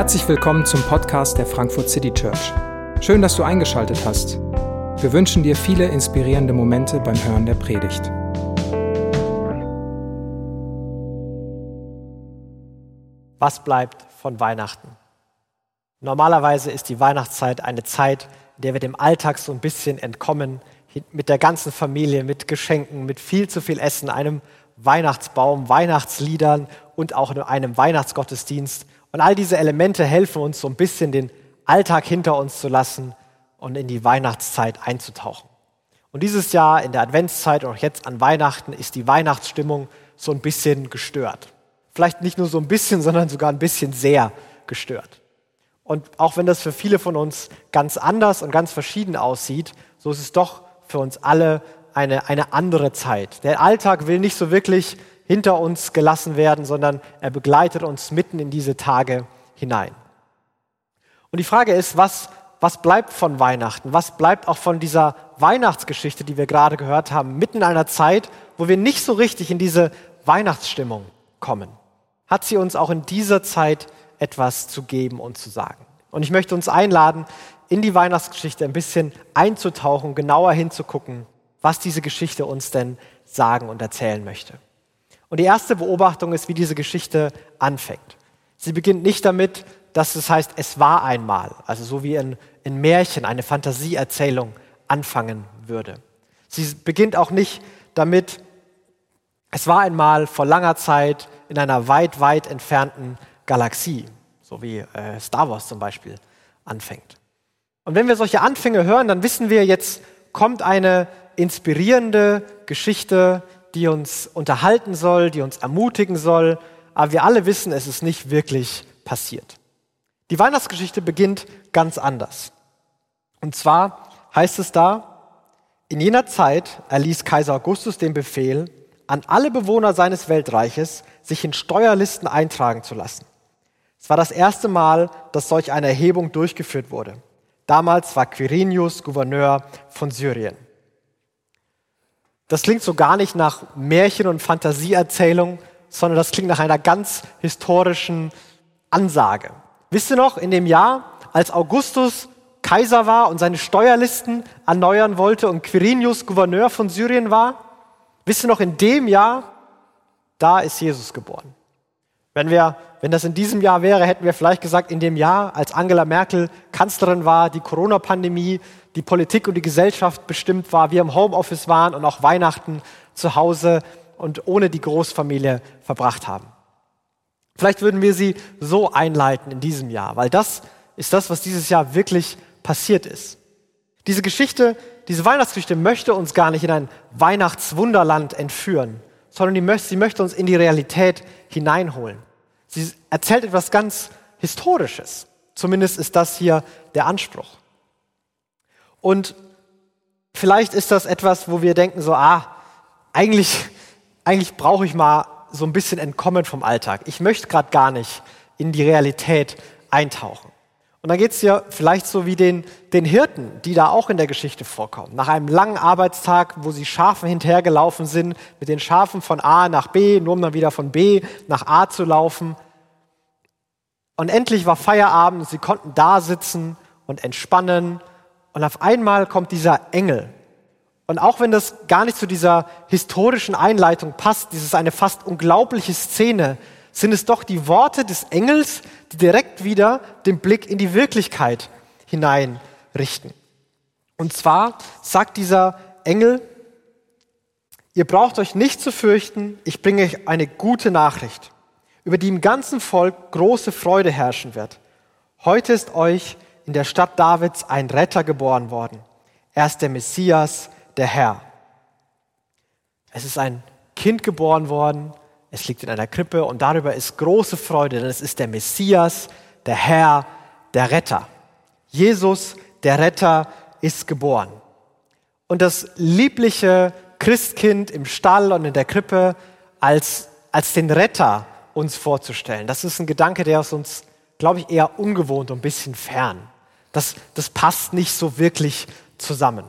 Herzlich willkommen zum Podcast der Frankfurt City Church. Schön, dass du eingeschaltet hast. Wir wünschen dir viele inspirierende Momente beim Hören der Predigt. Was bleibt von Weihnachten? Normalerweise ist die Weihnachtszeit eine Zeit, in der wir dem Alltag so ein bisschen entkommen, mit der ganzen Familie, mit Geschenken, mit viel zu viel Essen, einem Weihnachtsbaum, Weihnachtsliedern und auch einem Weihnachtsgottesdienst. Und all diese Elemente helfen uns so ein bisschen den Alltag hinter uns zu lassen und in die Weihnachtszeit einzutauchen. Und dieses Jahr in der Adventszeit und auch jetzt an Weihnachten ist die Weihnachtsstimmung so ein bisschen gestört. Vielleicht nicht nur so ein bisschen, sondern sogar ein bisschen sehr gestört. Und auch wenn das für viele von uns ganz anders und ganz verschieden aussieht, so ist es doch für uns alle eine, eine andere Zeit. Der Alltag will nicht so wirklich hinter uns gelassen werden, sondern er begleitet uns mitten in diese Tage hinein. Und die Frage ist, was, was bleibt von Weihnachten? Was bleibt auch von dieser Weihnachtsgeschichte, die wir gerade gehört haben, mitten in einer Zeit, wo wir nicht so richtig in diese Weihnachtsstimmung kommen? Hat sie uns auch in dieser Zeit etwas zu geben und zu sagen? Und ich möchte uns einladen, in die Weihnachtsgeschichte ein bisschen einzutauchen, genauer hinzugucken, was diese Geschichte uns denn sagen und erzählen möchte. Und die erste Beobachtung ist, wie diese Geschichte anfängt. Sie beginnt nicht damit, dass es heißt, es war einmal, also so wie ein, ein Märchen, eine Fantasieerzählung anfangen würde. Sie beginnt auch nicht damit, es war einmal vor langer Zeit in einer weit, weit entfernten Galaxie, so wie äh, Star Wars zum Beispiel anfängt. Und wenn wir solche Anfänge hören, dann wissen wir, jetzt kommt eine inspirierende Geschichte, die uns unterhalten soll, die uns ermutigen soll, aber wir alle wissen, es ist nicht wirklich passiert. Die Weihnachtsgeschichte beginnt ganz anders. Und zwar heißt es da, in jener Zeit erließ Kaiser Augustus den Befehl, an alle Bewohner seines Weltreiches sich in Steuerlisten eintragen zu lassen. Es war das erste Mal, dass solch eine Erhebung durchgeführt wurde. Damals war Quirinius Gouverneur von Syrien. Das klingt so gar nicht nach Märchen- und Fantasieerzählung, sondern das klingt nach einer ganz historischen Ansage. Wisst ihr noch, in dem Jahr, als Augustus Kaiser war und seine Steuerlisten erneuern wollte und Quirinius Gouverneur von Syrien war? Wisst ihr noch, in dem Jahr, da ist Jesus geboren. Wenn, wir, wenn das in diesem Jahr wäre, hätten wir vielleicht gesagt, in dem Jahr, als Angela Merkel Kanzlerin war, die Corona-Pandemie, die Politik und die Gesellschaft bestimmt war, wir im Homeoffice waren und auch Weihnachten zu Hause und ohne die Großfamilie verbracht haben. Vielleicht würden wir sie so einleiten in diesem Jahr, weil das ist das, was dieses Jahr wirklich passiert ist. Diese Geschichte, diese Weihnachtsgeschichte möchte uns gar nicht in ein Weihnachtswunderland entführen, sondern sie möchte uns in die Realität hineinholen. Sie erzählt etwas ganz Historisches. Zumindest ist das hier der Anspruch. Und vielleicht ist das etwas, wo wir denken so, ah, eigentlich, eigentlich brauche ich mal so ein bisschen entkommen vom Alltag. Ich möchte gerade gar nicht in die Realität eintauchen. Und dann geht es dir vielleicht so wie den, den Hirten, die da auch in der Geschichte vorkommen. Nach einem langen Arbeitstag, wo sie Schafen hinterhergelaufen sind, mit den Schafen von A nach B, nur um dann wieder von B nach A zu laufen. Und endlich war Feierabend sie konnten da sitzen und entspannen. Und auf einmal kommt dieser Engel. Und auch wenn das gar nicht zu dieser historischen Einleitung passt, dieses eine fast unglaubliche Szene, sind es doch die Worte des Engels, direkt wieder den Blick in die Wirklichkeit hineinrichten. Und zwar sagt dieser Engel, ihr braucht euch nicht zu fürchten, ich bringe euch eine gute Nachricht, über die im ganzen Volk große Freude herrschen wird. Heute ist euch in der Stadt Davids ein Retter geboren worden. Er ist der Messias, der Herr. Es ist ein Kind geboren worden, es liegt in einer Krippe und darüber ist große Freude, denn es ist der Messias, der Herr, der Retter. Jesus, der Retter, ist geboren. Und das liebliche Christkind im Stall und in der Krippe als, als den Retter uns vorzustellen, das ist ein Gedanke, der ist uns, glaube ich, eher ungewohnt und ein bisschen fern. Das, das passt nicht so wirklich zusammen.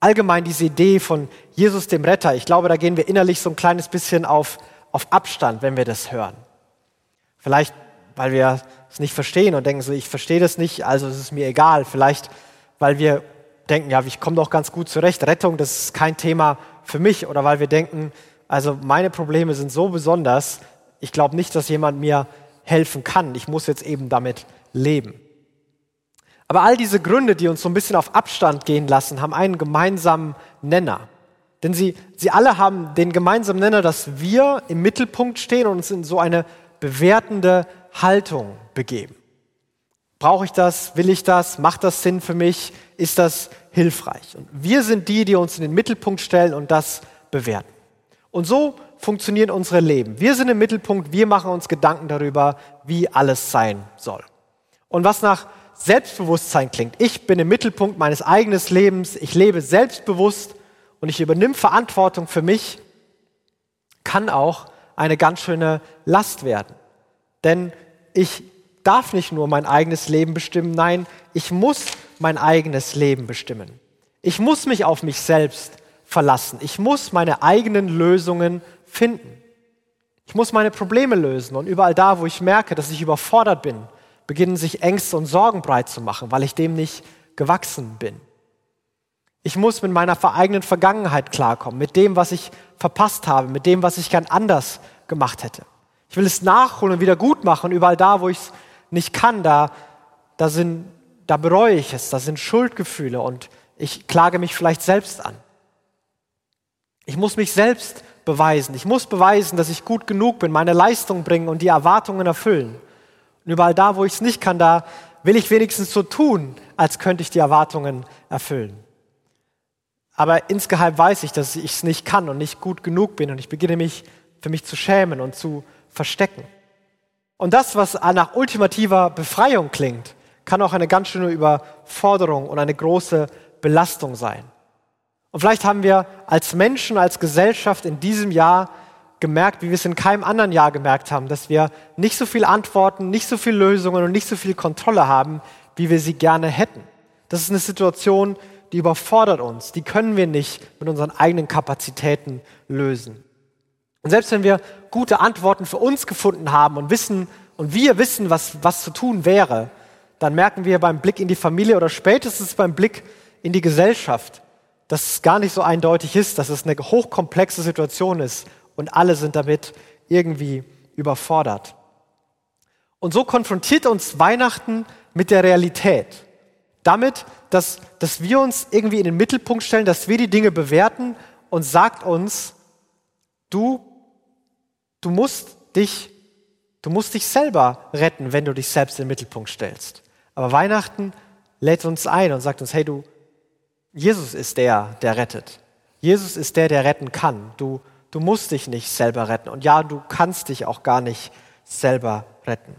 Allgemein diese Idee von Jesus dem Retter, ich glaube, da gehen wir innerlich so ein kleines bisschen auf auf Abstand, wenn wir das hören. Vielleicht weil wir es nicht verstehen und denken so, ich verstehe das nicht, also ist es mir egal. Vielleicht, weil wir denken, ja, ich komme doch ganz gut zurecht, Rettung, das ist kein Thema für mich. Oder weil wir denken, also meine Probleme sind so besonders, ich glaube nicht, dass jemand mir helfen kann. Ich muss jetzt eben damit leben. Aber all diese Gründe, die uns so ein bisschen auf Abstand gehen lassen, haben einen gemeinsamen Nenner. Denn sie, sie alle haben den gemeinsamen Nenner, dass wir im Mittelpunkt stehen und uns in so eine bewertende Haltung begeben. Brauche ich das? Will ich das? Macht das Sinn für mich? Ist das hilfreich? Und wir sind die, die uns in den Mittelpunkt stellen und das bewerten. Und so funktionieren unsere Leben. Wir sind im Mittelpunkt, wir machen uns Gedanken darüber, wie alles sein soll. Und was nach Selbstbewusstsein klingt. Ich bin im Mittelpunkt meines eigenen Lebens, ich lebe selbstbewusst und ich übernehme Verantwortung für mich, kann auch eine ganz schöne Last werden. Denn ich darf nicht nur mein eigenes Leben bestimmen, nein, ich muss mein eigenes Leben bestimmen. Ich muss mich auf mich selbst verlassen. Ich muss meine eigenen Lösungen finden. Ich muss meine Probleme lösen und überall da, wo ich merke, dass ich überfordert bin, beginnen sich Ängste und Sorgen breit zu machen, weil ich dem nicht gewachsen bin. Ich muss mit meiner eigenen Vergangenheit klarkommen, mit dem, was ich verpasst habe, mit dem, was ich gern anders gemacht hätte. Ich will es nachholen und wieder gut machen. Überall da, wo ich es nicht kann, da, da, sind, da bereue ich es, da sind Schuldgefühle und ich klage mich vielleicht selbst an. Ich muss mich selbst beweisen. Ich muss beweisen, dass ich gut genug bin, meine Leistung bringen und die Erwartungen erfüllen. Und überall da, wo ich es nicht kann, da will ich wenigstens so tun, als könnte ich die Erwartungen erfüllen. Aber insgeheim weiß ich, dass ich es nicht kann und nicht gut genug bin und ich beginne mich für mich zu schämen und zu verstecken. Und das, was nach ultimativer Befreiung klingt, kann auch eine ganz schöne Überforderung und eine große Belastung sein. Und vielleicht haben wir als Menschen, als Gesellschaft in diesem Jahr gemerkt, wie wir es in keinem anderen Jahr gemerkt haben, dass wir nicht so viele Antworten, nicht so viele Lösungen und nicht so viel Kontrolle haben, wie wir sie gerne hätten. Das ist eine Situation, die überfordert uns. Die können wir nicht mit unseren eigenen Kapazitäten lösen. Und selbst wenn wir gute Antworten für uns gefunden haben und wissen und wir wissen, was, was zu tun wäre, dann merken wir beim Blick in die Familie oder spätestens beim Blick in die Gesellschaft, dass es gar nicht so eindeutig ist, dass es eine hochkomplexe Situation ist und alle sind damit irgendwie überfordert. Und so konfrontiert uns Weihnachten mit der Realität. Damit, dass, dass wir uns irgendwie in den Mittelpunkt stellen, dass wir die Dinge bewerten und sagt uns, du, du musst dich, du musst dich selber retten, wenn du dich selbst in den Mittelpunkt stellst. Aber Weihnachten lädt uns ein und sagt uns, hey, du, Jesus ist der, der rettet. Jesus ist der, der retten kann. Du, du musst dich nicht selber retten. Und ja, du kannst dich auch gar nicht selber retten.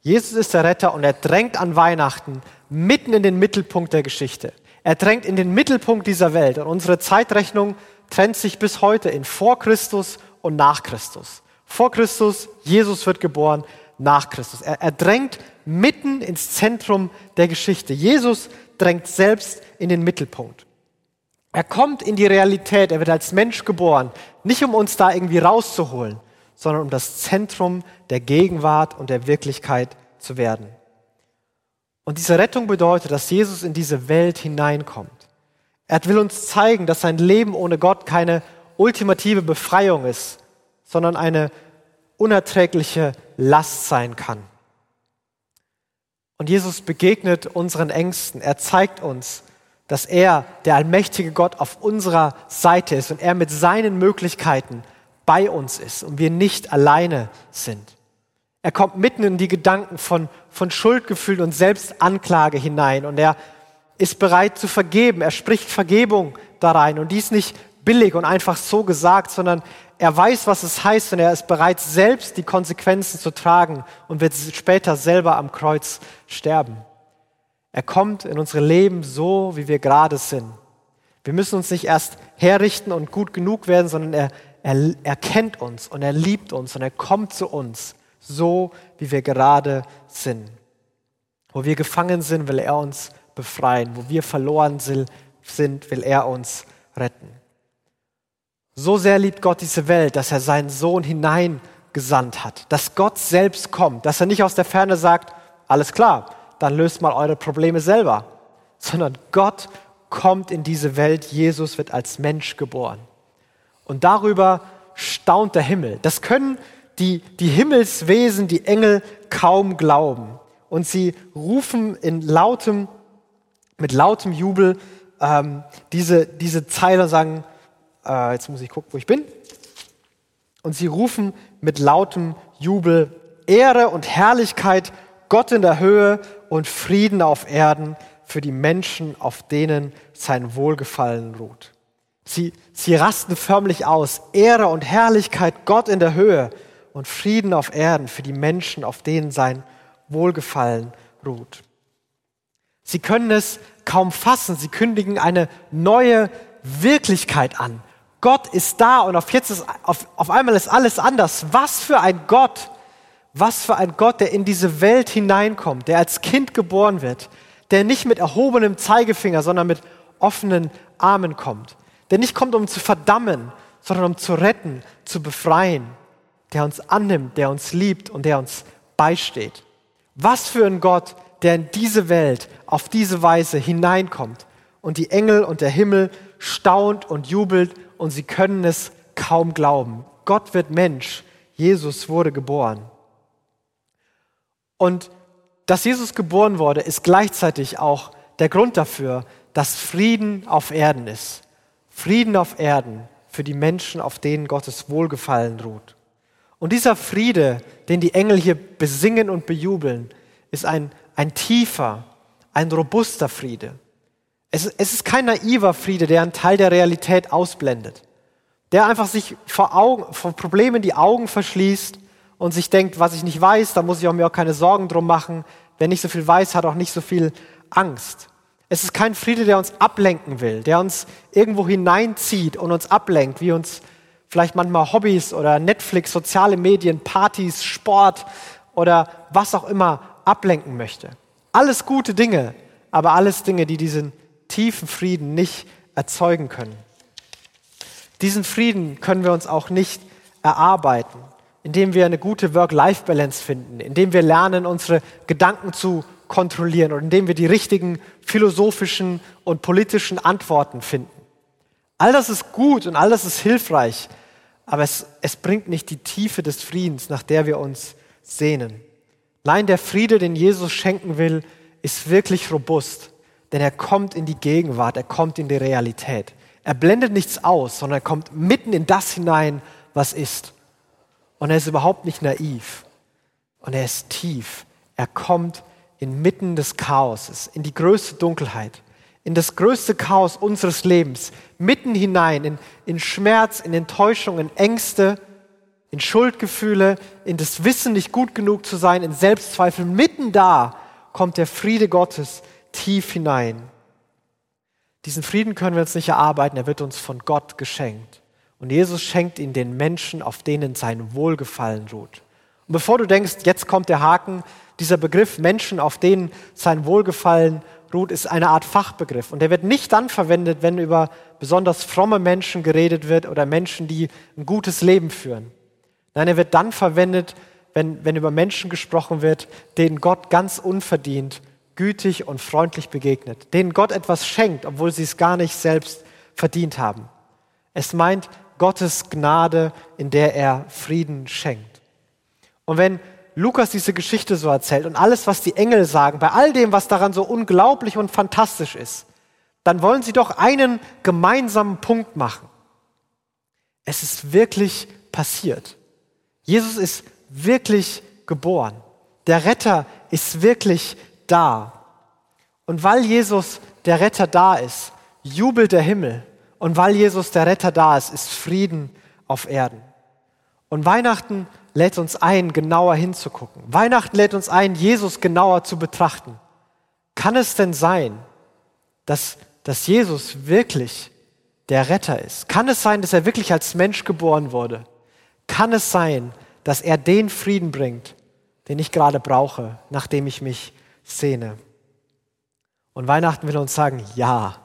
Jesus ist der Retter und er drängt an Weihnachten mitten in den Mittelpunkt der Geschichte. Er drängt in den Mittelpunkt dieser Welt. Und unsere Zeitrechnung trennt sich bis heute in vor Christus und nach Christus. Vor Christus, Jesus wird geboren, nach Christus. Er, er drängt mitten ins Zentrum der Geschichte. Jesus drängt selbst in den Mittelpunkt. Er kommt in die Realität, er wird als Mensch geboren, nicht um uns da irgendwie rauszuholen, sondern um das Zentrum der Gegenwart und der Wirklichkeit zu werden. Und diese Rettung bedeutet, dass Jesus in diese Welt hineinkommt. Er will uns zeigen, dass sein Leben ohne Gott keine ultimative Befreiung ist, sondern eine unerträgliche Last sein kann. Und Jesus begegnet unseren Ängsten. Er zeigt uns, dass er, der allmächtige Gott, auf unserer Seite ist und er mit seinen Möglichkeiten bei uns ist und wir nicht alleine sind. Er kommt mitten in die Gedanken von, von Schuldgefühlen und Selbstanklage hinein und er ist bereit zu vergeben. Er spricht Vergebung da rein und dies nicht billig und einfach so gesagt, sondern er weiß, was es heißt und er ist bereit, selbst die Konsequenzen zu tragen und wird später selber am Kreuz sterben. Er kommt in unsere Leben so, wie wir gerade sind. Wir müssen uns nicht erst herrichten und gut genug werden, sondern er, er, er kennt uns und er liebt uns und er kommt zu uns, so wie wir gerade sind. Wo wir gefangen sind, will er uns befreien. Wo wir verloren sind, will er uns retten. So sehr liebt Gott diese Welt, dass er seinen Sohn hineingegeben gesandt hat. Dass Gott selbst kommt, dass er nicht aus der Ferne sagt, alles klar, dann löst mal eure Probleme selber, sondern Gott kommt in diese Welt, Jesus wird als Mensch geboren. Und darüber staunt der Himmel. Das können die, die Himmelswesen, die Engel kaum glauben. Und sie rufen in lautem, mit lautem Jubel ähm, diese, diese Zeile und sagen, äh, jetzt muss ich gucken, wo ich bin. Und sie rufen mit lautem Jubel Ehre und Herrlichkeit Gott in der Höhe und Frieden auf Erden für die Menschen, auf denen sein Wohlgefallen ruht. Sie, sie rasten förmlich aus. Ehre und Herrlichkeit Gott in der Höhe und Frieden auf Erden für die Menschen, auf denen sein Wohlgefallen ruht. Sie können es kaum fassen. Sie kündigen eine neue Wirklichkeit an. Gott ist da und auf, jetzt ist, auf, auf einmal ist alles anders. Was für ein Gott, was für ein Gott, der in diese Welt hineinkommt, der als Kind geboren wird, der nicht mit erhobenem Zeigefinger, sondern mit offenen Armen kommt, der nicht kommt, um zu verdammen, sondern um zu retten, zu befreien, der uns annimmt, der uns liebt und der uns beisteht. Was für ein Gott, der in diese Welt auf diese Weise hineinkommt und die Engel und der Himmel staunt und jubelt und sie können es kaum glauben. Gott wird Mensch. Jesus wurde geboren. Und dass Jesus geboren wurde, ist gleichzeitig auch der Grund dafür, dass Frieden auf Erden ist. Frieden auf Erden für die Menschen, auf denen Gottes Wohlgefallen ruht. Und dieser Friede, den die Engel hier besingen und bejubeln, ist ein, ein tiefer, ein robuster Friede. Es, es ist kein naiver Friede, der einen Teil der Realität ausblendet, der einfach sich vor, Augen, vor Problemen die Augen verschließt und sich denkt, was ich nicht weiß, da muss ich auch mir auch keine Sorgen drum machen. Wer nicht so viel weiß, hat auch nicht so viel Angst. Es ist kein Friede, der uns ablenken will, der uns irgendwo hineinzieht und uns ablenkt, wie uns vielleicht manchmal Hobbys oder Netflix, soziale Medien, Partys, Sport oder was auch immer ablenken möchte. Alles gute Dinge, aber alles Dinge, die diesen tiefen Frieden nicht erzeugen können. Diesen Frieden können wir uns auch nicht erarbeiten, indem wir eine gute Work-Life-Balance finden, indem wir lernen, unsere Gedanken zu kontrollieren und indem wir die richtigen philosophischen und politischen Antworten finden. All das ist gut und all das ist hilfreich, aber es, es bringt nicht die Tiefe des Friedens, nach der wir uns sehnen. Nein, der Friede, den Jesus schenken will, ist wirklich robust denn er kommt in die Gegenwart, er kommt in die Realität. Er blendet nichts aus, sondern er kommt mitten in das hinein, was ist. Und er ist überhaupt nicht naiv. Und er ist tief. Er kommt inmitten des Chaoses, in die größte Dunkelheit, in das größte Chaos unseres Lebens, mitten hinein, in, in Schmerz, in Enttäuschung, in Ängste, in Schuldgefühle, in das Wissen, nicht gut genug zu sein, in Selbstzweifel. Mitten da kommt der Friede Gottes, tief hinein. Diesen Frieden können wir uns nicht erarbeiten, er wird uns von Gott geschenkt. Und Jesus schenkt ihn den Menschen, auf denen sein Wohlgefallen ruht. Und bevor du denkst, jetzt kommt der Haken, dieser Begriff Menschen, auf denen sein Wohlgefallen ruht, ist eine Art Fachbegriff. Und der wird nicht dann verwendet, wenn über besonders fromme Menschen geredet wird oder Menschen, die ein gutes Leben führen. Nein, er wird dann verwendet, wenn, wenn über Menschen gesprochen wird, denen Gott ganz unverdient gütig und freundlich begegnet, denen Gott etwas schenkt, obwohl sie es gar nicht selbst verdient haben. Es meint Gottes Gnade, in der er Frieden schenkt. Und wenn Lukas diese Geschichte so erzählt und alles, was die Engel sagen, bei all dem, was daran so unglaublich und fantastisch ist, dann wollen sie doch einen gemeinsamen Punkt machen. Es ist wirklich passiert. Jesus ist wirklich geboren. Der Retter ist wirklich da. Und weil Jesus der Retter da ist, jubelt der Himmel. Und weil Jesus der Retter da ist, ist Frieden auf Erden. Und Weihnachten lädt uns ein, genauer hinzugucken. Weihnachten lädt uns ein, Jesus genauer zu betrachten. Kann es denn sein, dass, dass Jesus wirklich der Retter ist? Kann es sein, dass er wirklich als Mensch geboren wurde? Kann es sein, dass er den Frieden bringt, den ich gerade brauche, nachdem ich mich Szene. Und Weihnachten will uns sagen, ja,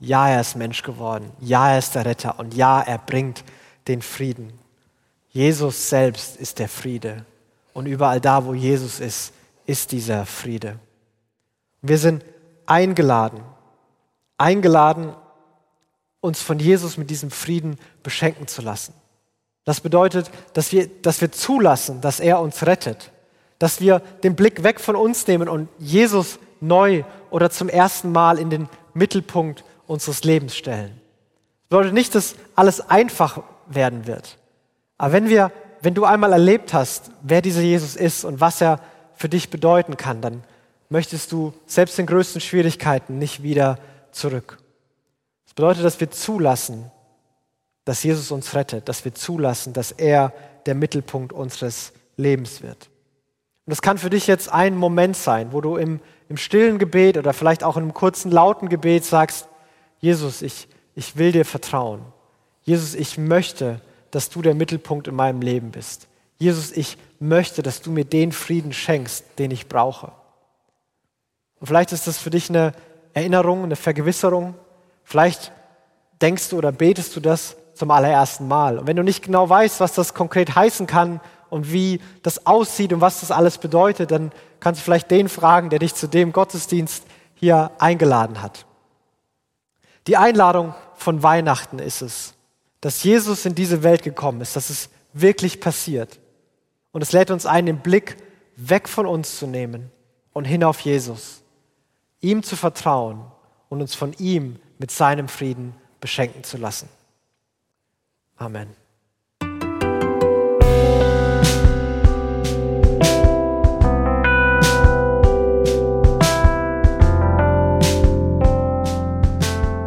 ja, er ist Mensch geworden, ja, er ist der Retter und ja, er bringt den Frieden. Jesus selbst ist der Friede. Und überall da, wo Jesus ist, ist dieser Friede. Wir sind eingeladen, eingeladen, uns von Jesus mit diesem Frieden beschenken zu lassen. Das bedeutet, dass wir, dass wir zulassen, dass er uns rettet, dass wir den Blick weg von uns nehmen und Jesus neu oder zum ersten Mal in den Mittelpunkt unseres Lebens stellen. Das bedeutet nicht, dass alles einfach werden wird. Aber wenn wir, wenn du einmal erlebt hast, wer dieser Jesus ist und was er für dich bedeuten kann, dann möchtest du selbst in größten Schwierigkeiten nicht wieder zurück. Das bedeutet, dass wir zulassen, dass Jesus uns rettet, dass wir zulassen, dass er der Mittelpunkt unseres Lebens wird. Und das kann für dich jetzt ein Moment sein, wo du im, im stillen Gebet oder vielleicht auch in einem kurzen, lauten Gebet sagst, Jesus, ich, ich will dir vertrauen. Jesus, ich möchte, dass du der Mittelpunkt in meinem Leben bist. Jesus, ich möchte, dass du mir den Frieden schenkst, den ich brauche. Und vielleicht ist das für dich eine Erinnerung, eine Vergewisserung. Vielleicht denkst du oder betest du das zum allerersten Mal. Und wenn du nicht genau weißt, was das konkret heißen kann und wie das aussieht und was das alles bedeutet, dann kannst du vielleicht den fragen, der dich zu dem Gottesdienst hier eingeladen hat. Die Einladung von Weihnachten ist es, dass Jesus in diese Welt gekommen ist, dass es wirklich passiert. Und es lädt uns ein, den Blick weg von uns zu nehmen und hin auf Jesus, ihm zu vertrauen und uns von ihm mit seinem Frieden beschenken zu lassen. Amen.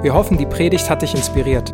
Wir hoffen, die Predigt hat dich inspiriert.